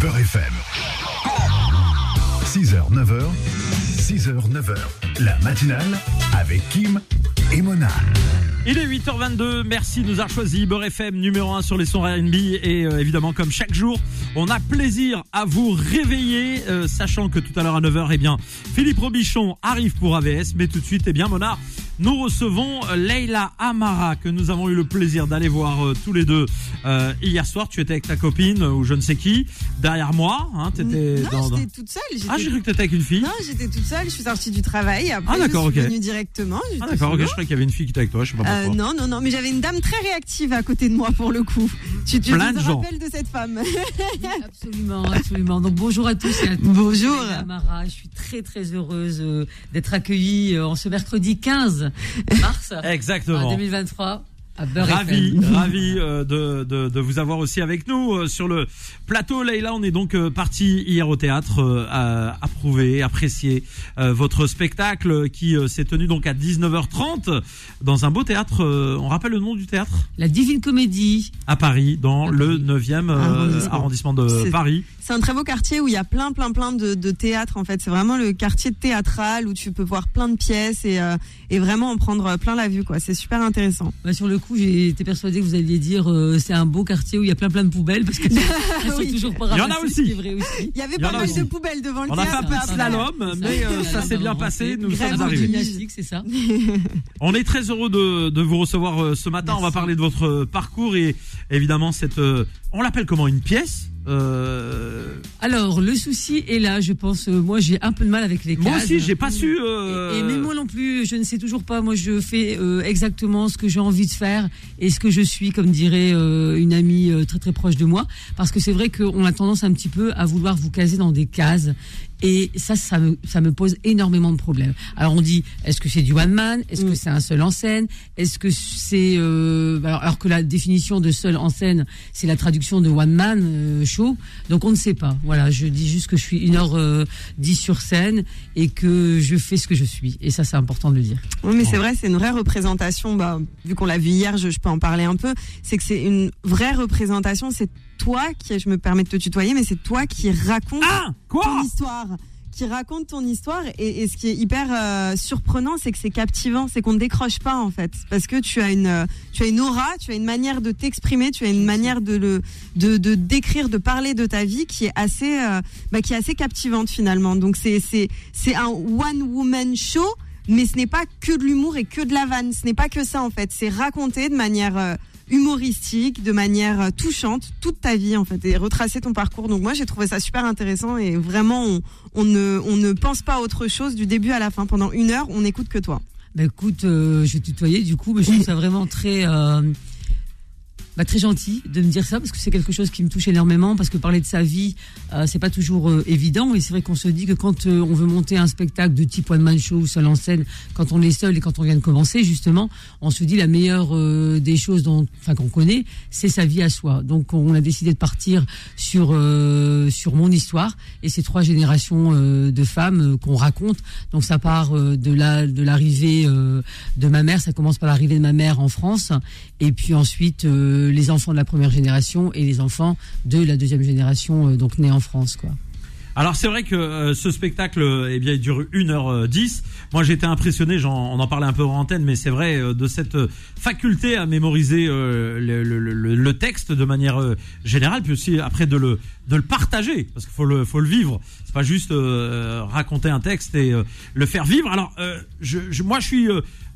Beurre FM. 6h, 9h, 6h, 9h. La matinale avec Kim et Mona. Il est 8h22, merci de nous avoir choisi Beurre FM numéro 1 sur les sons R&B et euh, évidemment comme chaque jour, on a plaisir à vous réveiller euh, sachant que tout à l'heure à 9h, eh bien Philippe Robichon arrive pour AVS mais tout de suite, eh bien Mona, nous recevons euh, Leila Amara que nous avons eu le plaisir d'aller voir euh, tous les deux euh, hier soir. Tu étais avec ta copine ou je ne sais qui derrière moi. Hein, t'étais non, dans, j'étais toute seule. j'étais- Ah, j'ai cru que t'étais avec une fille. Non, j'étais toute seule. Je suis sortie du travail. Après, Ah, d'accord, je suis ok. venue directement. j'étais Ah d'accord, ok, solo. je croyais qu'il y avait une fille qui était avec toi. Je sais pas pourquoi. Euh, non, non, non, mais j'avais une dame très réactive à côté de moi pour le coup. Tu, tu, Plein tu de te gens. rappelles de cette femme Absolument, absolument. Donc bonjour à tous et à toutes. Bonjour. Je suis Amara, je suis très très heureuse euh, d'être accueillie euh, en ce mercredi 15 mars Exactement. en 2023 à Beurre Ravi, ravi euh, de, de, de vous avoir aussi avec nous euh, sur le plateau. Leïla, on est donc euh, parti hier au théâtre euh, à approuver, apprécier euh, votre spectacle qui euh, s'est tenu donc à 19h30 dans un beau théâtre. euh, on rappelle le nom du théâtre? La Divine Comédie. À Paris, dans À le Paris. 9e euh, Arrondissement. arrondissement de Paris. C'est un très beau quartier où il y a plein, plein, plein de, de théâtres en fait. C'est vraiment le quartier théâtral où tu peux voir plein de pièces et, euh, et vraiment en prendre plein la vue quoi. C'est super intéressant. Bah, sur le coup, j'ai été persuadée que vous alliez dire euh, c'est un beau quartier où il y a plein plein de poubelles parce que elles sont Oui. toujours pas Il y en a aussi. vrai. Il y avait pas a mal aussi. de poubelles devant le On a fait théâtre. un peu de après. slalom, mais euh, ça s'est bien passé. Nous sommes arrivés. gymnastique, c'est ça. On est très heureux de, de vous recevoir euh, ce matin. On va parler de votre parcours et évidemment cette. euh, on l'appelle comment? Une pièce? Euh, Alors, le souci est là, je pense. moi, j'ai un peu de mal avec les cases. moi aussi, j'ai pas su. euh, Et, et mais moi non plus, je ne sais toujours pas. Moi, je fais euh, exactement ce que j'ai envie de faire et ce que je suis, comme dirait une amie très très proche de moi. Parce que c'est vrai qu'on a tendance un petit peu à vouloir vous caser dans des cases. Et ça, ça me, ça me pose énormément de problèmes. Alors on dit, est-ce que c'est du one man? Est-ce que c'est un seul en scène? Est-ce que c'est euh, alors, alors que la définition de seul en scène, c'est la traduction de one man euh, show. Donc on ne sait pas. Voilà, je dis juste que je suis une heure euh, dix sur scène et que je fais ce que je suis. Et ça, c'est important de le dire. Oui, mais c'est vrai, c'est une vraie représentation. Bah, vu qu'on l'a vu hier, je, je peux en parler un peu. C'est que c'est une vraie représentation. C'est toi qui, je me permets de te tutoyer, mais c'est toi qui raconte Ah ton histoire. Qui raconte ton histoire. Et, et ce qui est hyper euh, surprenant, c'est que c'est captivant. C'est qu'on ne décroche pas, en fait. Parce que tu as une, euh, tu as une aura, tu as une manière de t'exprimer, tu as une manière de le, de, de décrire, de parler de ta vie qui est assez, euh, bah, qui est assez captivante, finalement. Donc, c'est, c'est, c'est un one woman show mais ce n'est pas que de l'humour et que de la vanne. Ce n'est pas que ça en fait. C'est raconter de manière euh, humoristique, de manière euh, touchante, toute ta vie en fait, et retracer ton parcours. Donc moi j'ai trouvé ça super intéressant et vraiment on, ne on ne pense pas à autre chose du début à la fin. Pendant une heure, on n'écoute que toi. Bah écoute, euh, je vais tutoyer du coup, mais je trouve ça vraiment très, euh, bah, très gentil de me dire ça parce que c'est quelque chose qui me touche énormément parce que parler de sa vie, euh, c'est pas toujours euh, évident et c'est vrai qu'on se dit que quand euh, on veut monter un spectacle de type one man show ou seul en scène, quand on est seul et quand on vient de commencer justement, on se dit la meilleure euh, des choses dont, enfin qu'on connaît, c'est sa vie à soi. Donc on a décidé de partir sur sur mon histoire et ces trois générations de femmes qu'on raconte. Donc ça part de la de l'arrivée de ma mère, ça commence par l'arrivée de ma mère en France et puis ensuite les enfants de la première génération et les enfants de la deuxième génération euh, donc nés en France quoi. Alors c'est vrai que euh, ce spectacle, euh, eh bien, il dure 1h10. Moi j'étais impressionné, j'en- on en parlait un peu en antenne, mais c'est vrai de cette faculté à mémoriser le, texte de manière générale, puis aussi après de le de le partager, parce qu'il faut le faut le vivre. C'est pas juste raconter un texte et le faire vivre. Alors je- moi je suis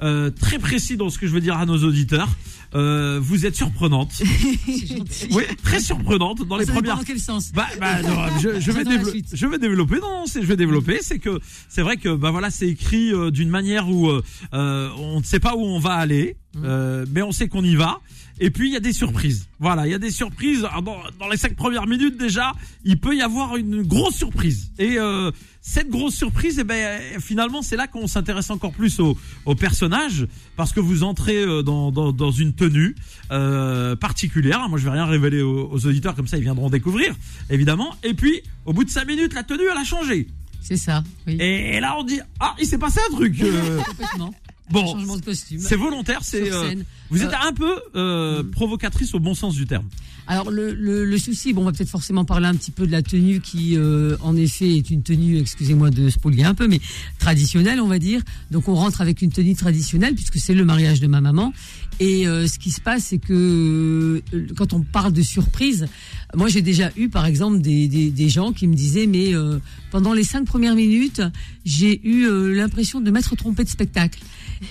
euh, très précis dans ce que je veux dire à nos auditeurs. Euh, vous êtes surprenante, oui, très surprenante dans les Ça premières dans quel sens bah, bah, non, je, je vais. Je vais développer. Non, je vais développer. C'est que c'est vrai que bah voilà, c'est écrit euh, d'une manière où euh, euh, on ne sait pas où on va aller, Mm. euh, mais on sait qu'on y va. Et puis il y a des surprises. Voilà, il y a des surprises. Ah, Dans, les cinq premières minutes déjà, il peut y avoir une grosse surprise. Et euh, cette grosse surprise, eh ben finalement, c'est là qu'on s'intéresse encore plus au, au personnage parce que vous entrez euh, dans, dans, dans une tenue euh, particulière. Moi, je vais rien révéler aux, aux auditeurs comme ça, ils viendront découvrir, évidemment. Et puis, au bout de cinq minutes, la tenue, elle a changé. C'est ça, oui. Et, là, on dit ah, il s'est passé un truc. euh. Bon, changement de costume. c'est volontaire, c'est. Euh, vous êtes Euh, un peu euh, provocatrice au bon sens du terme. Alors le, le, le souci, bon, on va peut-être forcément parler un petit peu de la tenue qui, euh, en effet, est une tenue, excusez-moi de spolier un peu, mais traditionnelle, on va dire. Donc on rentre avec une tenue traditionnelle puisque c'est le mariage de ma maman. Et euh, ce qui se passe, c'est que euh, quand on parle de surprise, moi j'ai déjà eu, par exemple, des, des, des gens qui me disaient, mais euh, pendant les cinq premières minutes, j'ai eu euh, l'impression de m'être trompé de spectacle.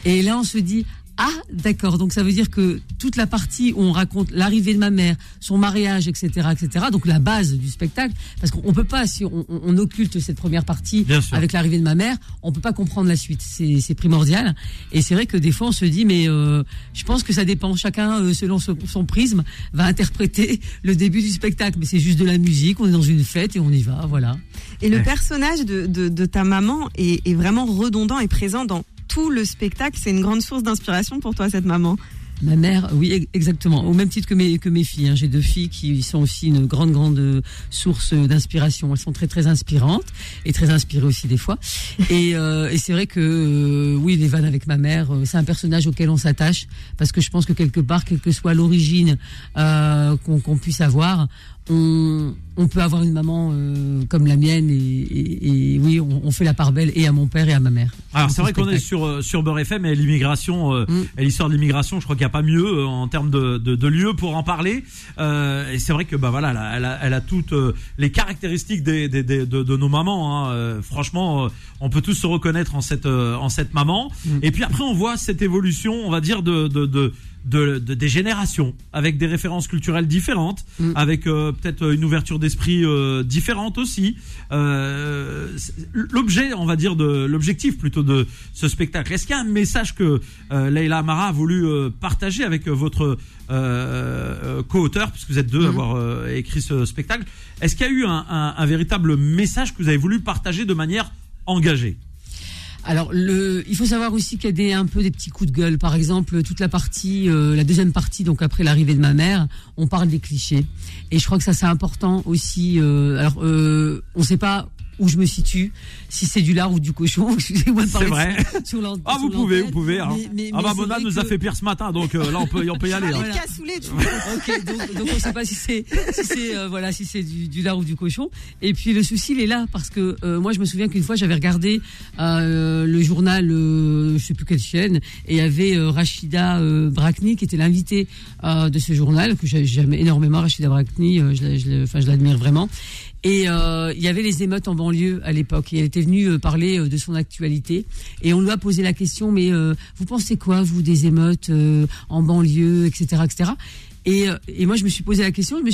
Et là, on se dit. Ah, d'accord. Donc ça veut dire que toute la partie où on raconte l'arrivée de ma mère, son mariage, etc., etc. Donc la base du spectacle, parce qu'on peut pas, si on, occulte cette première partie avec l'arrivée de ma mère, on peut pas comprendre la suite. C'est c'est primordial. Et c'est vrai que des fois on se dit, mais euh, je pense que ça dépend. Chacun, euh, selon son, son prisme, va interpréter le début du spectacle. Mais c'est juste de la musique. On est dans une fête et on y va. Voilà. Et le Ouais. personnage de, de, de ta maman est, est vraiment redondant et présent dans tout le spectacle. C'est une grande source d'inspiration pour toi, cette maman. Ma mère, oui, ex- exactement. Au même titre que mes que mes filles. hein. J'ai deux filles qui sont aussi une grande grande euh, source d'inspiration. Elles sont très très inspirantes et très inspirées aussi des fois. Et, euh, et c'est vrai que euh, oui, les vannes avec ma mère, euh, c'est un personnage auquel on s'attache parce que je pense que quelque part, quelle que soit l'origine qu'on puisse avoir, on, on peut avoir une maman euh, comme la mienne et, et- et oui, on, on fait la part belle et à mon père et à ma mère. Alors c'est ce vrai qu'on est sur sur Beurre FM et l'immigration euh, Mm. l'histoire de l'immigration. Je crois qu'il n'y a pas mieux euh, en termes de, de, de lieu pour en parler. Euh, et c'est vrai que bah voilà, elle a, elle a, elle a toutes euh, les caractéristiques des, des, des- de, de nos mamans. hein. Euh, franchement, on peut tous se reconnaître en cette en cette maman. Mm. Et puis après, on voit cette évolution, on va dire de de, de de, de- des générations avec des références culturelles différentes, Mm. avec euh, peut-être une ouverture d'esprit euh, différente aussi. Euh, l'objet, on va dire de l'objectif plutôt de ce spectacle. Est-ce qu'il y a un message que euh, Leila Amara a voulu euh, partager avec euh, votre euh, euh, co-auteur, puisque vous êtes deux à Mhm. avoir euh, écrit ce spectacle? Est-ce qu'il y a eu un, un- un véritable message que vous avez voulu partager de manière engagée? Alors, le, il faut savoir aussi qu'il y a des, un peu des petits coups de gueule. Par exemple, toute la partie, euh, la deuxième partie, donc après l'arrivée de ma mère, on parle des clichés. Et je crois que ça c'est important aussi. euh, alors, euh, on ne sait pas où je me situe, si c'est du lard ou du cochon. Excusez-moi de C'est parler vrai. sur Ah, vous pouvez, vous pouvez. hein. Mais- mais- ah bah Mona nous a fait pire ce matin, donc euh, là on peut, on peut y aller. Les hein. Voilà. cassoulets, tu vois. Ok, donc, donc on ne sait pas si c'est si euh, voilà si c'est du, du lard ou du cochon. Et puis le souci il est là parce que euh, moi je me souviens qu'une fois j'avais regardé le journal, je sais plus quelle chaîne, et il y avait Rachida Brakni qui était l'invitée de ce journal que j'ai- j'aime énormément Rachida Brakni, je l'admire vraiment. Et euh, il y avait les émeutes en banlieue à l'époque. Et elle était venue euh, parler euh, de son actualité. Et on lui a posé la question, mais vous pensez quoi, vous, des émeutes en banlieue, etc., etc. Et, euh, et moi, je me suis posé la question, je me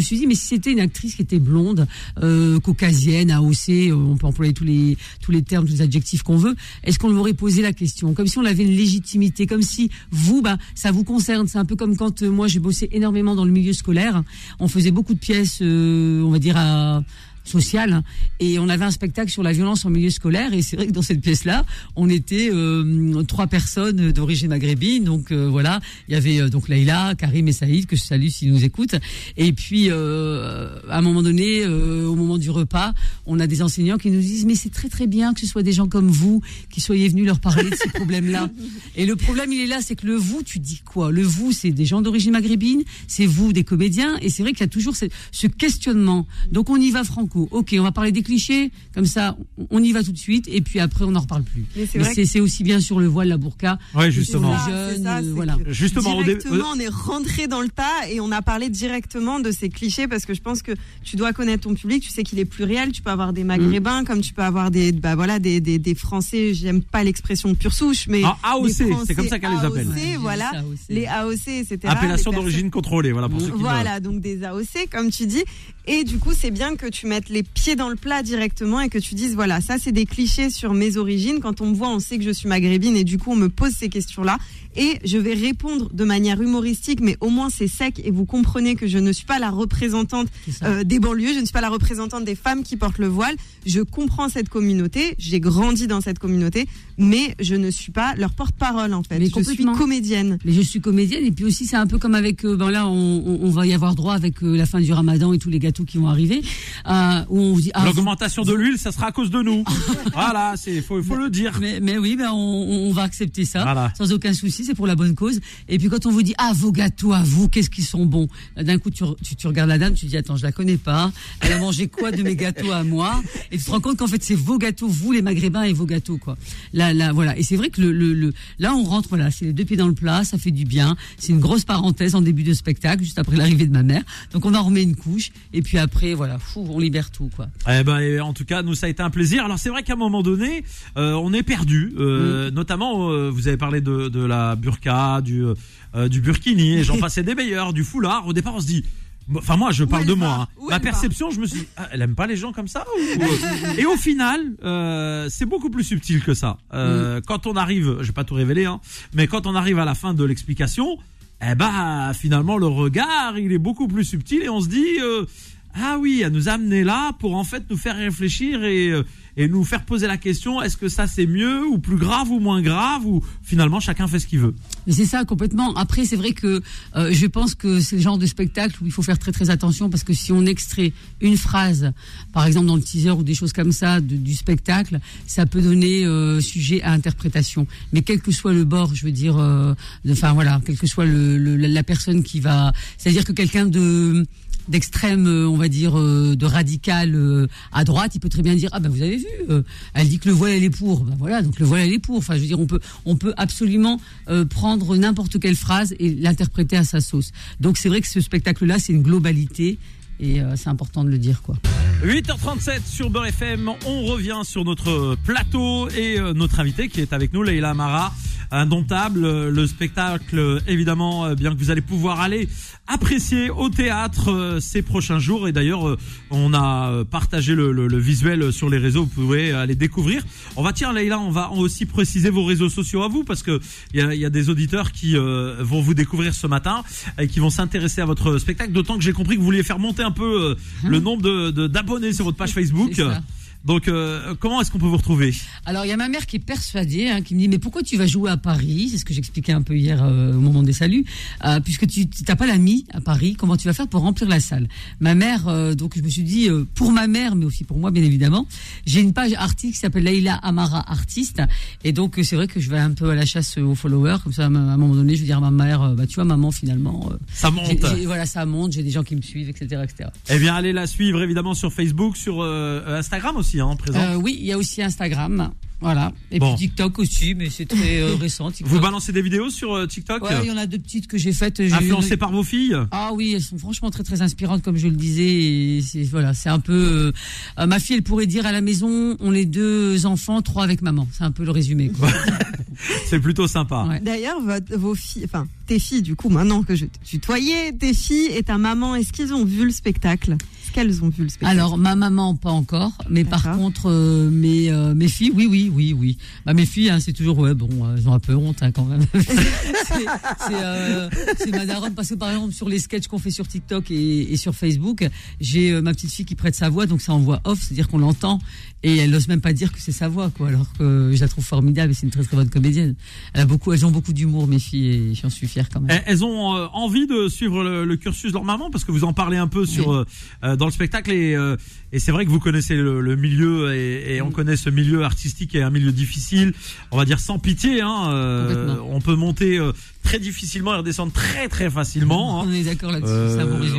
suis, dit, mais si c'était une actrice qui était blonde, euh, caucasienne, AOC, euh, on peut employer tous les, tous les termes, tous les adjectifs qu'on veut, est-ce qu'on lui aurait posé la question? Comme si on avait une légitimité, comme si vous, bah, ça vous concerne. C'est un peu comme quand euh, moi, j'ai bossé énormément dans le milieu scolaire. On faisait beaucoup de pièces, on va dire, à sociale hein. et on avait un spectacle sur la violence en milieu scolaire et c'est vrai que dans cette pièce là on était euh, trois personnes d'origine maghrébine donc euh, voilà. Il y avait euh, donc Leïla Karim et Saïd que je salue s'ils nous écoutent. Et puis à un moment donné au moment du repas on a des enseignants qui nous disent mais c'est très très bien que ce soit des gens comme vous qui soyez venus leur parler de ces problèmes là et le problème il est là c'est que le vous tu dis quoi? Le vous c'est des gens d'origine maghrébine c'est vous des comédiens et c'est vrai qu'il y a toujours ce, ce questionnement. Donc on y va franco ok on va parler des clichés comme ça on y va tout de suite et puis après on n'en reparle plus Mais c'est aussi bien sur le voile la burqa Ouais, justement. les Ah, jeunes ça, euh, voilà Justement, directement, on est rentré dans le tas et on a parlé directement de ces clichés parce que je pense que tu dois connaître ton public, tu sais qu'il est pluriel, tu peux avoir des maghrébins comme tu peux avoir des bah voilà des des, des français, j'aime pas l'expression pure souche mais Ah, AOC, c'est comme ça qu'elle les appelle. Ouais, voilà, les AOC etc. Appellation d'origine contrôlée, voilà pour ceux qui voilà, donc des AOC, comme tu dis. Et du coup, c'est bien que tu mettes les pieds dans le plat directement et que tu dises, voilà, ça, c'est des clichés sur mes origines. Quand on me voit, on sait que je suis maghrébine et du coup, on me pose ces questions-là. Et je vais répondre de manière humoristique, mais au moins c'est sec et vous comprenez que je ne suis pas la représentante euh, des banlieues, je ne suis pas la représentante des femmes qui portent le voile. Je comprends cette communauté, j'ai grandi dans cette communauté, mais je ne suis pas leur porte-parole en fait. Mais je suis comédienne. Mais je suis comédienne et puis aussi c'est un peu comme avec euh, ben là on, on- on va y avoir droit avec euh, la fin du Ramadan et tous les gâteaux qui vont arriver euh, où on vous dit ah, L'augmentation de l'huile, ça sera à cause de nous. voilà, c'est faut, faut le dire. mais, mais oui ben on, on va accepter ça Voilà. sans aucun souci c'est pour la bonne cause. Et puis quand on vous dit ah vos gâteaux à vous qu'est-ce qu'ils sont bons? Là, d'un coup tu, tu, tu regardes la dame tu dis attends je la connais pas. Elle a mangé quoi de mes gâteaux à moi? Et tu te rends compte qu'en fait c'est vos gâteaux vous les maghrébins et vos gâteaux quoi. Là là voilà. Et c'est vrai que le, le, le- là on rentre voilà c'est les deux pieds dans le plat ça fait du bien. C'est une grosse parenthèse en début de spectacle juste après l'arrivée de ma mère. Donc on en remet une couche et puis après voilà fou, on libère tout quoi. Eh ben, en tout cas, nous ça a été un plaisir. Alors c'est vrai qu'à un moment donné, euh, on est perdu. Euh, Notamment, euh, vous avez parlé de, de la burqa, du euh, du burkini, et j'en passais des meilleurs, du foulard. Au départ, on se dit. Enfin moi je parle de moi. hein. Où Ma elle va perception, je me suis dit, ah, elle aime pas les gens comme ça ou- ou- Et au final, euh, c'est beaucoup plus subtil que ça. Euh, Quand on arrive, je vais pas tout révéler, hein, mais quand on arrive à la fin de l'explication, eh ben finalement le regard il est beaucoup plus subtil et on se dit euh, ah oui elle nous a amené là pour en fait nous faire réfléchir et euh, et nous faire poser la question est-ce que ça c'est mieux ou plus grave ou moins grave ou finalement chacun fait ce qu'il veut c'est ça complètement. Après, c'est vrai que euh, je pense que c'est le genre de spectacle où il faut faire très très attention parce que si on extrait une phrase, par exemple dans le teaser ou des choses comme ça du spectacle, ça peut donner euh, sujet à interprétation. Mais quel que soit le bord, je veux dire, euh, enfin voilà, quelle que soit la personne qui va, c'est-à-dire que quelqu'un de d'extrême, euh, on va dire, euh, de radical euh, à droite, il peut très bien dire ah ben vous avez vu, elle dit que le voile elle est pour, ben voilà donc le voile elle est pour. Enfin je veux dire on peut on peut absolument prendre n'importe quelle phrase et l'interpréter à sa sauce. Donc c'est vrai que ce spectacle là c'est une globalité et c'est important de le dire quoi. 8h37 sur Beurre FM, on revient sur notre plateau et notre invité qui est avec nous, Leïla Amara, indomptable, le spectacle évidemment euh, bien que vous allez pouvoir aller apprécier au théâtre euh, ces prochains jours. Et d'ailleurs euh, on a partagé le, le- le visuel sur les réseaux, vous pouvez aller découvrir. On va tiens Leïla, on va aussi préciser vos réseaux sociaux à vous parce que il y y a des auditeurs qui euh, vont vous découvrir ce matin et qui vont s'intéresser à votre spectacle, d'autant que j'ai compris que vous vouliez faire monter un peu euh, le nombre de- de- d'abonnés sur votre page Facebook. Donc, euh, comment est-ce qu'on peut vous retrouver Alors il y a ma mère qui est persuadée, hein, qui me dit mais pourquoi tu vas jouer à Paris? C'est ce que j'expliquais un peu hier euh, au moment des saluts, Euh, puisque tu n'as pas l'ami à Paris, comment tu vas faire pour remplir la salle? Ma mère, euh, donc je me suis dit euh, pour ma mère, mais aussi pour moi bien évidemment, j'ai une page artiste qui s'appelle Leïla Amara artiste, et donc euh, c'est vrai que je vais un peu à la chasse aux followers, comme ça à un moment donné je vais dire à ma mère, bah tu vois maman finalement, euh, Ça monte. voilà ça monte, j'ai des gens qui me suivent, etc., etc. Eh bien, allez la suivre évidemment sur Facebook, sur euh, Instagram aussi, hein, présent. Euh, oui, il y a aussi Instagram, voilà, et Bon. puis TikTok aussi, mais c'est très euh, récent. TikTok. Vous balancez des vidéos sur euh, TikTok Ouais, il y en a deux petites que j'ai faites. j'ai- Influencées par vos filles? Ah oui, elles sont franchement très très inspirantes comme je le disais. C'est voilà, c'est un peu. euh, ma fille, elle pourrait dire à la maison, on est deux enfants, trois avec maman. C'est un peu le résumé. C'est plutôt sympa. Ouais. D'ailleurs, vos filles, enfin tes filles, du coup, maintenant que je te tutoyais, tes filles et ta maman, est-ce qu'ils ont vu le spectacle? Est-ce qu'elles ont vu le spectacle Alors ma maman pas encore, mais par contre euh, mes euh, mes filles, oui oui oui oui. Bah mes filles, hein, c'est toujours ouais bon, euh, elles ont un peu honte hein, quand même. c'est euh, ma daronne parce que par exemple sur les sketchs qu'on fait sur TikTok et, et sur Facebook, j'ai euh, ma petite fille qui prête sa voix, donc c'est en voix off, c'est-à-dire qu'on l'entend et elle n'ose même pas dire que c'est sa voix quoi, alors que je la trouve formidable et c'est une très très bonne comédienne. Elle a beaucoup, elles ont beaucoup d'humour mes filles et j'en suis fier quand même. Elles ont euh, envie de suivre le, le cursus de leur maman parce que vous en parlez un peu sur Oui. Dans le spectacle et, euh, et c'est vrai que vous connaissez le, le milieu et, et on Mm. connaît ce milieu artistique et un milieu difficile, on va dire sans pitié. Hein, euh, on peut monter euh, très difficilement et redescendre très très facilement. hein. On est d'accord là-dessus,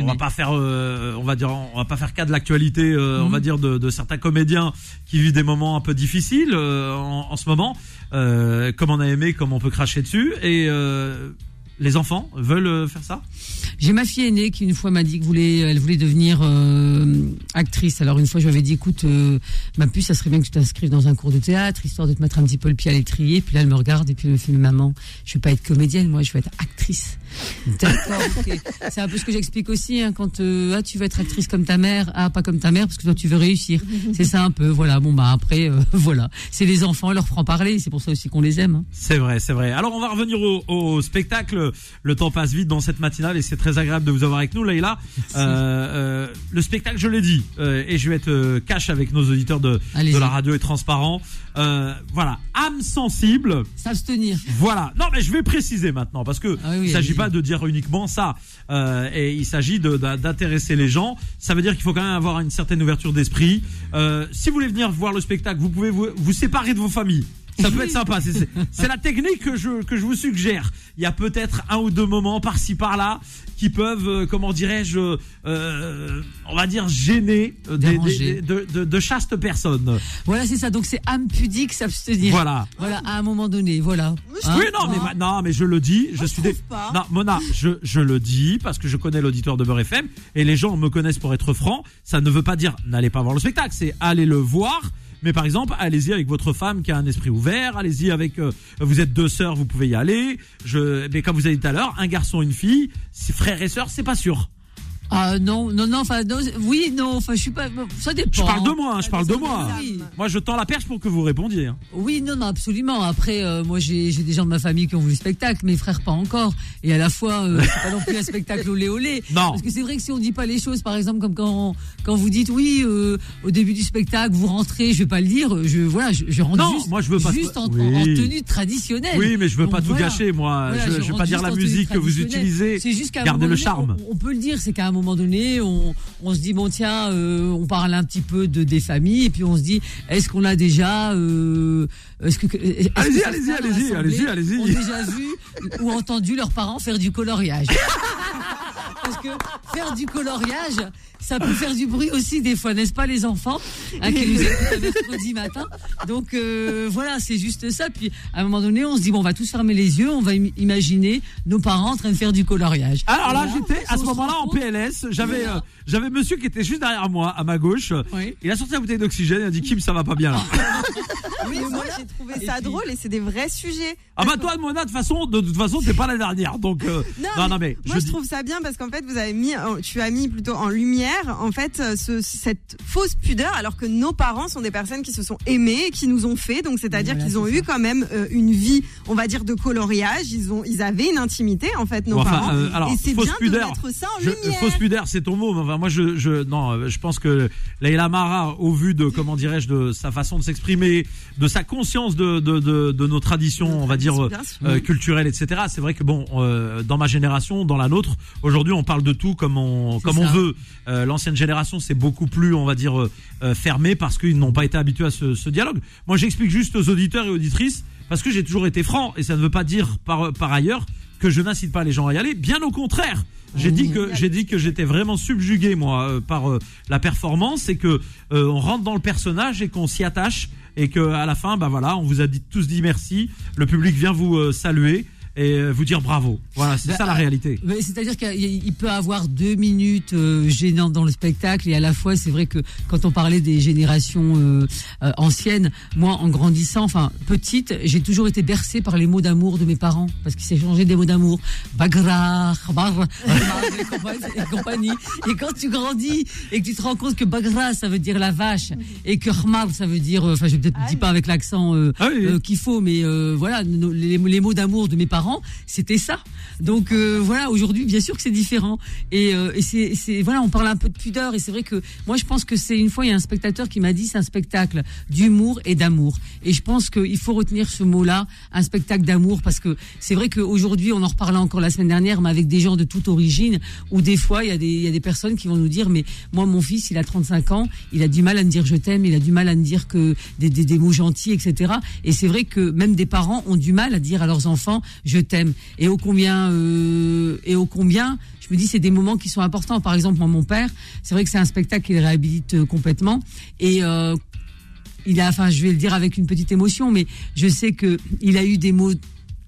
on va pas faire, on va dire, on va pas faire cas de l'actualité, on va dire de, de certains comédiens qui vivent des moments un peu difficiles en, en ce moment, comme on a aimé, comme on peut cracher dessus. Et les enfants veulent faire ça? J'ai ma fille aînée qui une fois m'a dit que voulait, devenir euh, actrice. Alors une fois, je lui avais dit, écoute, euh, ma puce, ça serait bien que tu t'inscrives dans un cours de théâtre, histoire de te mettre un petit peu le pied à l'étrier. Puis là, elle me regarde et puis elle me fait, maman, je vais pas être comédienne, moi, je vais être actrice. D'accord. C'est un peu ce que j'explique aussi hein, quand euh, ah, tu veux être actrice comme ta mère, ah pas comme ta mère parce que toi tu veux réussir. C'est ça un peu. Voilà. Bon bah après, voilà. C'est les enfants, leur franc parler. C'est pour ça aussi qu'on les aime. hein. C'est vrai, c'est vrai. Alors on va revenir au, au spectacle. Le temps passe vite dans cette matinale et c'est très agréable de vous avoir avec nous, Leïla. Euh, euh, le spectacle, je l'ai dit, euh, et je vais être cash avec nos auditeurs de, la radio et transparent. Voilà, âme sensible. S'abstenir. Voilà. Non, mais je vais préciser maintenant parce que Ah oui, il s'agit allez-y. pas de dire uniquement ça. Et il s'agit d'intéresser les gens. Ça veut dire qu'il faut quand même avoir une certaine ouverture d'esprit. Si vous voulez venir voir le spectacle, vous pouvez vous, vous séparer de vos familles. Ça peut être sympa. C'est- la technique que je que je vous suggère. Il y a peut-être un ou deux moments par-ci par-là qui peuvent, euh, comment dirais-je, euh, on va dire gêner euh, des, de, de- de chastes personnes. Voilà, c'est ça. Donc c'est âme pudique, s'abstenir. Voilà. Voilà, à un moment donné, voilà. Hein oui, non, mais ma- non, mais je le dis, je Moi, je suis des- pas. Non, Mona, je, je le dis parce que je connais l'auditeur de Beurre FM et les gens me connaissent pour être franc. Ça ne veut pas dire n'allez pas voir le spectacle, c'est allez le voir. Mais par exemple, allez-y avec votre femme qui a un esprit ouvert. Allez-y avec. euh, vous êtes deux sœurs, vous pouvez y aller. Je. Mais comme vous avez dit tout à l'heure, un garçon, une fille, frère et sœur, c'est pas sûr. Ah non, non, non. Enfin, non, oui, non. Enfin, je suis pas. Ça dépend. Je parle de moi, hein, je parle de moi. Oui. Moi, je tends la perche pour que vous répondiez. hein. Oui, non, non, absolument. Après, euh, moi, j'ai j'ai des gens de ma famille qui ont vu le spectacle, mes frères pas encore. Et à la fois, euh, c'est pas non plus un spectacle olé olé. Non. Parce que c'est vrai que si on dit pas les choses, par exemple, comme quand quand vous dites oui, euh, au début du spectacle, vous rentrez, je vais pas le dire. Je voilà, je, je rentre Non, juste, moi, je veux pas- juste en, Oui. en tenue traditionnelle. Oui, mais je veux Donc, pas tout voilà. gâcher, moi. Voilà, je, je vais rentre pas dire juste la en tenue musique que vous traditionnelle. utilisez. C'est juste qu'à un Gardez moment le donné, charme. On, on peut le dire, c'est qu'à un moment donné, on, on se dit bon tiens, euh, on parle un petit peu de des familles et puis on se dit est-ce qu'on a déjà, euh, est-ce que Allez-y, allez-y, allez-y, allez-y, allez-y. Ont déjà vu ou entendu leurs parents faire du coloriage. Parce que faire du coloriage, ça peut faire du bruit aussi des fois, n'est-ce pas les enfants hein, qui nous écoutent le mercredi matin. Donc euh, voilà, c'est juste ça. Puis à un moment donné, on se dit bon, on va tous fermer les yeux, on va im- imaginer nos parents en train de faire du coloriage. Alors là, Voilà. j'étais à On ce moment-là en PLS. J'avais euh, j'avais monsieur qui était juste derrière moi, à ma gauche. Oui. Il a sorti la bouteille d'oxygène. Il a dit Kim, ça va pas bien là. Oui, moi j'ai trouvé Et ça puis- drôle et c'est des vrais sujets. ah bah toi, Mona, de toute façon, de toute façon, t'es pas la dernière. Donc euh, non, non, mais moi je je, dis- trouve ça bien parce qu'en fait vous avez mis, tu as mis plutôt en lumière en fait euh, ce, cette fausse pudeur alors que nos parents sont des personnes qui se sont aimées et qui nous ont fait donc c'est-à-dire Voilà, qu'ils ont eu ça. quand même euh, une vie on va dire de coloriage ils ont ils avaient une intimité en fait nos Bon, enfin, parents euh, alors, et c'est fausse bien pudeur. de mettre ça en Je- lumière. fausse pudeur, c'est ton mot. mais Enfin, moi, je, je, non, je pense que Leila Mara, au vu de, comment dirais-je, de sa façon de s'exprimer, de sa conscience de, de, de, de nos traditions, on va dire, euh, culturelles, etc. C'est vrai que bon, dans ma génération, dans la nôtre, aujourd'hui, on parle de tout comme on, comme on veut. Euh, L'ancienne génération, c'est beaucoup plus, on va dire, euh, euh, fermé parce qu'ils n'ont pas été habitués à ce, ce dialogue. Moi, j'explique juste aux auditeurs et auditrices parce que j'ai toujours été franc et ça ne veut pas dire par, par ailleurs que je n'incite pas les gens à y aller. Bien au contraire. J'ai dit que j'ai dit que j'étais vraiment subjugué moi euh, par euh, la performance et que euh, on rentre dans le personnage et qu'on s'y attache et que à la fin bah voilà on vous a dit, tous dit merci le public vient vous euh, saluer et euh, vous dire bravo. Voilà c'est Bah, ça la euh, réalité Mais C'est-à-dire qu'il il peut avoir deux minutes euh, gênantes dans le spectacle et à la fois c'est vrai que quand on parlait des générations euh, euh, anciennes, moi en grandissant, enfin petite, j'ai toujours été bercée par les mots d'amour de mes parents parce qu'ils s'échangeaient des mots d'amour, bagra, khabar, et compagnie- et compagnie. Et quand tu grandis et que tu te rends compte que bagra ça veut dire la vache et que khmar ça veut dire, euh, enfin je peut-être dis pas avec l'accent euh, Ah oui, euh, qu'il faut, mais euh, voilà, les, les mots d'amour de mes parents, c'était ça. Donc euh, voilà, aujourd'hui, bien sûr que c'est différent. Et, euh, c'est, voilà, on parle un peu de pudeur, et c'est vrai que moi, je pense que c'est une fois, il y a un spectateur qui m'a dit, c'est un spectacle d'humour et d'amour. Et je pense qu'il faut retenir ce mot-là, un spectacle d'amour, parce que c'est vrai qu'aujourd'hui, on en reparlait encore la semaine dernière, mais avec des gens de toute origine, où des fois, il y a des, il y a des personnes qui vont nous dire, mais moi, mon fils, il a 35 ans, il a du mal à me dire je t'aime, il a du mal à me dire que des, des, des mots gentils, etc. Et c'est vrai que même des parents ont du mal à dire à leurs enfants je t'aime. Et au combien, euh, et au combien, je me dis c'est des moments qui sont importants. Par exemple, mon père, c'est vrai que c'est un spectacle qui le réhabilite euh, complètement. Et euh, il a, enfin, je vais le dire avec une petite émotion, mais je sais que il a eu des mots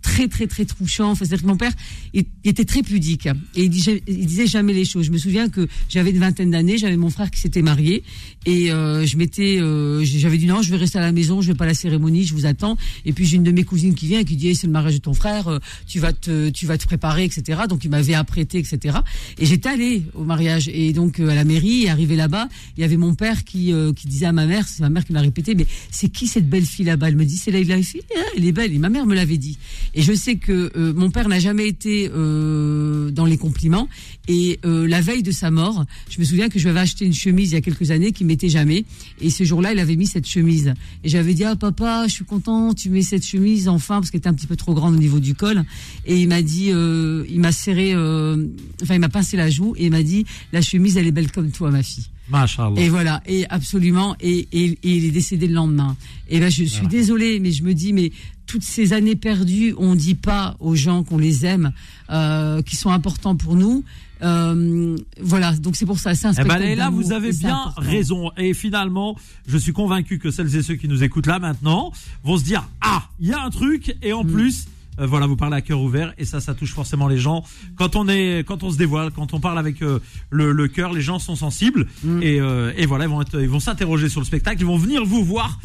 très très très touchant. Enfin, c'est-à-dire que mon père il, était très pudique et il disait, jamais les choses. Je me souviens que j'avais une vingtaine d'années, j'avais mon frère qui s'était marié et euh, je m'étais, euh, j'avais dit non, je vais rester à la maison, je vais pas à la cérémonie, je vous attends. Et puis j'ai une de mes cousines qui vient et qui dit, c'est le mariage de ton frère, euh, tu vas te, tu vas te préparer, etc. Donc il m'avait apprêté, etc. Et j'étais allée au mariage et donc à la mairie, arrivé là-bas, il y avait mon père qui, qui disait à ma mère, c'est ma mère qui m'a répété, mais c'est qui cette belle fille là-bas? Elle me dit, c'est là, il a fille, hein, elle est belle. Et ma mère me l'avait dit. Et je sais que euh, mon père n'a jamais été euh, dans les compliments. Et euh, la veille de sa mort, je me souviens que je lui avais acheté une chemise il y a quelques années qui mettait jamais. Et ce jour-là, il avait mis cette chemise. Et j'avais dit, ah papa, je suis content, tu mets cette chemise enfin, parce qu'elle était un petit peu trop grande au niveau du col. Et il m'a dit, euh, il m'a serré, euh, enfin il m'a pincé la joue et il m'a dit, la chemise, elle est belle comme toi, ma fille. Machallah. Et voilà, et absolument, et, et, et il est décédé le lendemain. Et ben je suis Voilà. désolée, mais je me dis, mais toutes ces années perdues, on dit pas aux gens qu'on les aime, euh, qui sont importants pour nous. Euh, voilà, donc c'est pour ça. C'est un Eh ben d'amour, vous avez bien important. raison. Et finalement, je suis convaincu que celles et ceux qui nous écoutent là maintenant vont se dire ah, il y a un truc et en Mm. plus. Euh, voilà, vous parlez à cœur ouvert et ça, ça touche forcément les gens. Quand on est, quand on se dévoile, quand on parle avec euh, le, le cœur, les gens sont sensibles Mm. et, euh, et voilà, ils vont, être- ils vont s'interroger sur le spectacle, ils vont venir vous voir.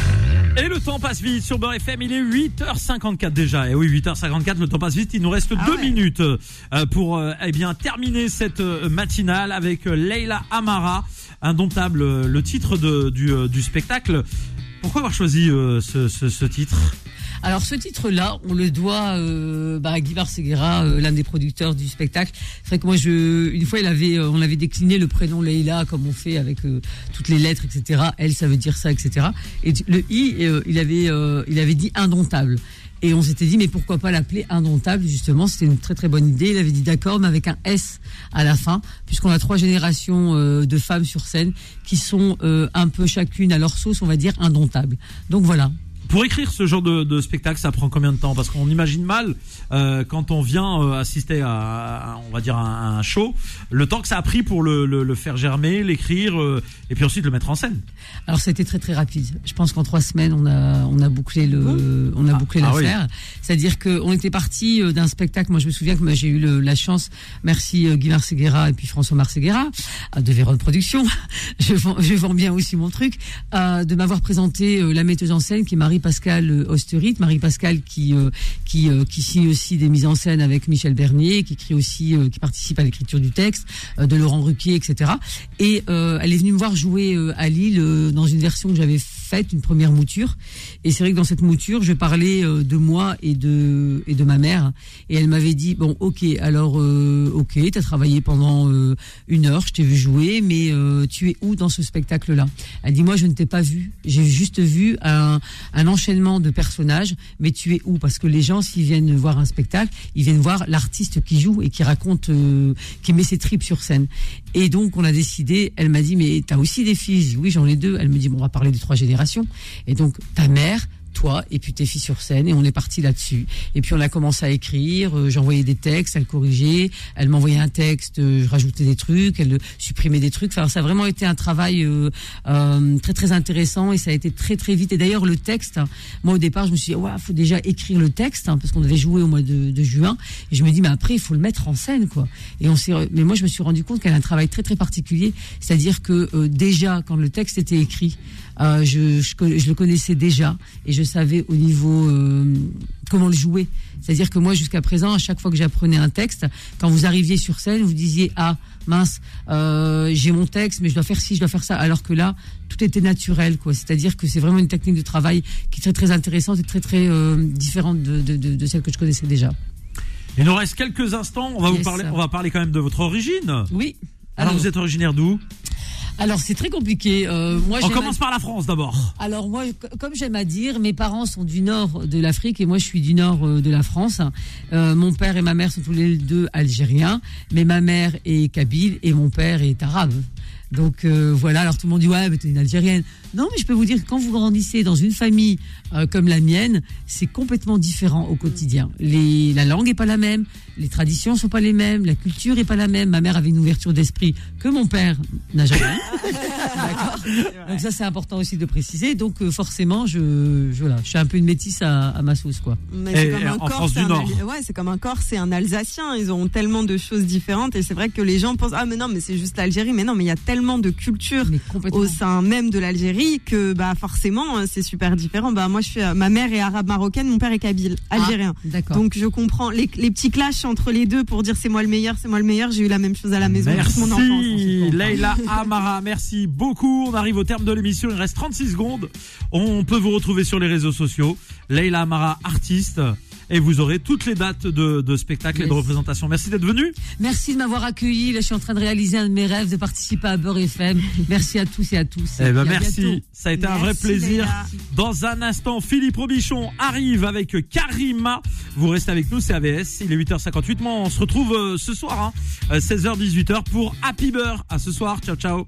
Et le temps passe vite sur Beurre FM, il est 8h54 déjà. Et oui, 8h54, le temps passe vite, il nous reste Ah deux ouais. minutes euh, pour euh, eh bien terminer cette euh, matinale avec Leila Amara, indomptable, le titre de, du, du spectacle. Pourquoi avoir choisi ce, ce, ce titre? Alors ce titre-là, on le doit euh, bah, à Guy Barseguera, euh, l'un des producteurs du spectacle. C'est vrai que moi, je, une fois, il avait, euh, on avait décliné le prénom Leïla comme on fait avec euh, toutes les lettres, etc. Elle, ça veut dire ça, etc. Et le i, il avait, il avait dit indomptable. Et on s'était dit, mais pourquoi pas l'appeler indomptable, justement, c'était une très très bonne idée. Il avait dit d'accord, mais avec un S à la fin, puisqu'on a trois générations de femmes sur scène qui sont un peu chacune à leur sauce, on va dire, indomptables. Donc voilà. Pour écrire ce genre de, de spectacle, ça prend combien de temps? Parce qu'on imagine mal euh, quand on vient euh, assister à, à- on va dire, à un show, le temps que ça a pris pour le, le- le faire germer, l'écrire euh, et puis ensuite le mettre en scène. Alors c'était très très rapide. Je pense qu'en trois semaines on a on a bouclé le on a Ah, bouclé ah oui. l'affaire. C'est-à-dire qu'on était parti euh, d'un spectacle. Moi je me souviens que j'ai eu le- la chance, merci euh, Guy Marseguera et puis François Marseguera euh, de Véron Productions. Je vends, je vends bien aussi mon truc euh, de m'avoir présenté la metteuse en scène qui est Marie-Pascale euh, Osterit, Marie-Pascale qui euh, qui euh, qui signe aussi des mises en scène avec Michel Bernier, qui écrit aussi qui participe à l'écriture du texte de Laurent Ruquier, etc. Et elle est venue me voir jouer à Lille dans une version que j'avais faite, une première mouture. Et c'est vrai que dans cette mouture, je parlais euh, de moi et de et de ma mère. Et elle m'avait dit bon, ok, alors euh, ok, t'as travaillé pendant euh, une heure, je t'ai vu jouer, mais euh, tu es où dans ce spectacle-là? Elle dit moi, je ne t'ai pas vu. J'ai juste vu un, un enchaînement de personnages, mais tu es où? Parce que les gens, s'ils viennent voir un spectacle, ils viennent voir l'artiste qui joue et qui raconte, qui met ses tripes sur scène. Et donc, on a décidé, elle m'a dit, mais t'as aussi des filles? Oui, j'en ai deux. Elle me dit, bon, on va parler des trois générations. Et donc, ta mère, et puis tes filles sur scène et on est parti là-dessus. Et puis on a commencé à écrire euh, j'envoyais des textes elle corrigeait elle m'envoyait un texte euh, je rajoutais des trucs elle supprimait des trucs. Ça a vraiment été un travail euh, très très intéressant et ça a été très très vite. Et d'ailleurs le texte moi au départ je me suis dit ouais faut déjà écrire le texte hein, parce qu'on devait jouer au mois de, juin. Et je me dis mais après il faut le mettre en scène quoi. Et on s'est mais moi je me suis rendu compte qu'elle a un travail très très particulier. C'est-à-dire que déjà quand le texte était écrit je, je le connaissais déjà et je savais au niveau euh, comment le jouer. C'est-à-dire que moi, jusqu'à présent, à chaque fois que j'apprenais un texte, quand vous arriviez sur scène, vous disiez ah mince, euh, j'ai mon texte, mais je dois faire ci, je dois faire ça. Alors que là, tout était naturel, quoi. C'est-à-dire que c'est vraiment une technique de travail qui est très très intéressante et très très euh, différente de, de, de, de celle que je connaissais déjà. Il nous reste quelques instants. On va vous parler, on va parler quand même de votre origine. Oui. Alors, vous êtes originaire d'où? Alors c'est très compliqué. Euh, moi, On commence par la France d'abord. Alors moi, comme j'aime à dire, mes parents sont du nord de l'Afrique et moi je suis du nord euh, de la France. Euh, mon père et ma mère sont tous les deux algériens, mais ma mère est kabyle et mon père est arabe. Donc euh, voilà, alors tout le monde dit ouais, mais t'es une Algérienne. Non, mais je peux vous dire que quand vous grandissez dans une famille euh, comme la mienne, c'est complètement différent au quotidien. Les, la langue est pas la même, les traditions sont pas les mêmes, la culture est pas la même. Ma mère avait une ouverture d'esprit que mon père n'a jamais. D'accord. Donc ça c'est important aussi de préciser. Donc euh, forcément, je, je, voilà, je suis un peu une métisse à, à ma sauce quoi. Mais Et- c'est comme un en Corse, France c'est du un Nord. Al- ouais, c'est comme un Corse et un Alsacien. Ils ont tellement de choses différentes et c'est vrai que les gens pensent ah mais non mais c'est juste l'Algérie. Mais non mais il y a tellement de cultures au sein même de l'Algérie que bah forcément euh, c'est super différent. Bah moi je suis euh, ma mère est arabe marocaine, mon père est kabyle, algérien. Ah, D'accord. Donc je comprends les, les petits clashs entre les deux pour dire c'est moi le meilleur, c'est moi le meilleur. J'ai eu la même chose à la maison toute mon enfance. Merci Leïla Amara, merci beaucoup. On arrive au terme de l'émission, il reste 36 secondes. On peut vous retrouver sur les réseaux sociaux. Leïla Amara, artiste. Et vous aurez toutes les dates de, de spectacles et de Yes. représentation. Merci d'être venu. Merci de m'avoir accueilli. Là, je suis en train de réaliser un de mes rêves de participer à Beurre FM. Merci à tous et à tous. Eh ben merci, bientôt. ça a été un vrai plaisir. Dans un instant, Philippe Robichon arrive avec Karima. Vous restez avec nous, c'est AVS. Il est 8h58. Moi, on se retrouve euh, ce soir, hein, 16h-18h pour Happy Beurre. À ce soir. Ciao, ciao.